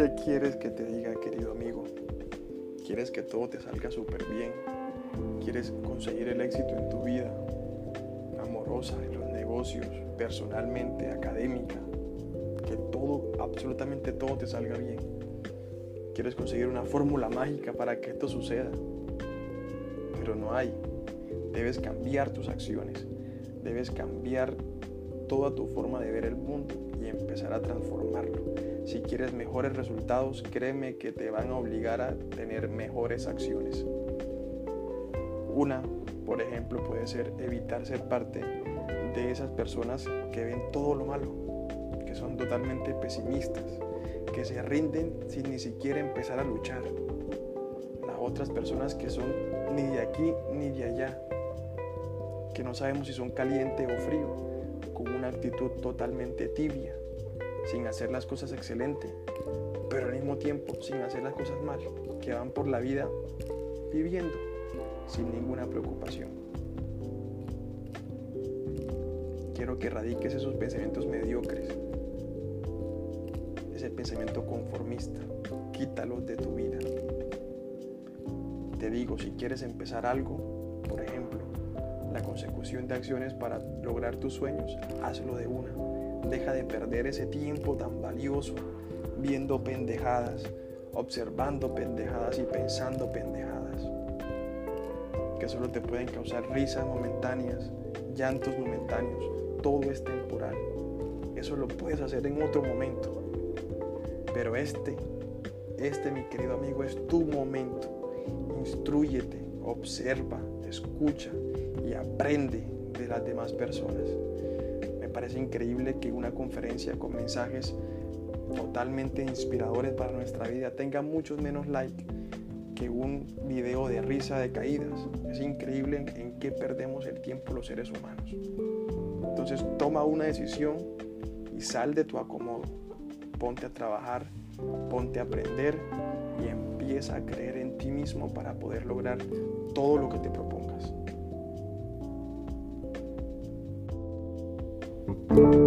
¿Qué quieres que te diga, querido amigo? ¿Quieres que todo te salga súper bien? ¿Quieres conseguir el éxito en tu vida? Amorosa, en los negocios, personalmente, académica. Que todo, absolutamente todo te salga bien. ¿Quieres conseguir una fórmula mágica para que esto suceda? Pero no hay. Debes cambiar tus acciones. Debes cambiar toda tu forma de ver el mundo y empezar a transformarlo. Si quieres mejores resultados, créeme que te van a obligar a tener mejores acciones. Una, por ejemplo, puede ser evitar ser parte de esas personas que ven todo lo malo, que son totalmente pesimistas, que se rinden sin ni siquiera empezar a luchar. Las otras personas que son ni de aquí ni de allá, que no sabemos si son caliente o frío, con una actitud totalmente tibia, sin hacer las cosas excelente, pero al mismo tiempo sin hacer las cosas mal, que van por la vida viviendo sin ninguna preocupación. Quiero que erradiques esos pensamientos mediocres, ese pensamiento conformista, quítalos de tu vida. Te digo, si quieres empezar algo, por ejemplo, la consecución de acciones para lograr tus sueños, hazlo de una. Deja de perder ese tiempo tan valioso viendo pendejadas, observando pendejadas y pensando pendejadas, que solo te pueden causar risas momentáneas, llantos momentáneos, todo es temporal. Eso lo puedes hacer en otro momento. Pero este, este mi querido amigo, es tu momento. Instruyete, observa, escucha y aprende de las demás personas. Parece increíble que una conferencia con mensajes totalmente inspiradores para nuestra vida tenga muchos menos likes que un video de risa de caídas. Es increíble en qué perdemos el tiempo los seres humanos. Entonces toma una decisión y sal de tu acomodo. Ponte a trabajar, ponte a aprender y empieza a creer en ti mismo para poder lograr todo lo que te propongas. Thank you.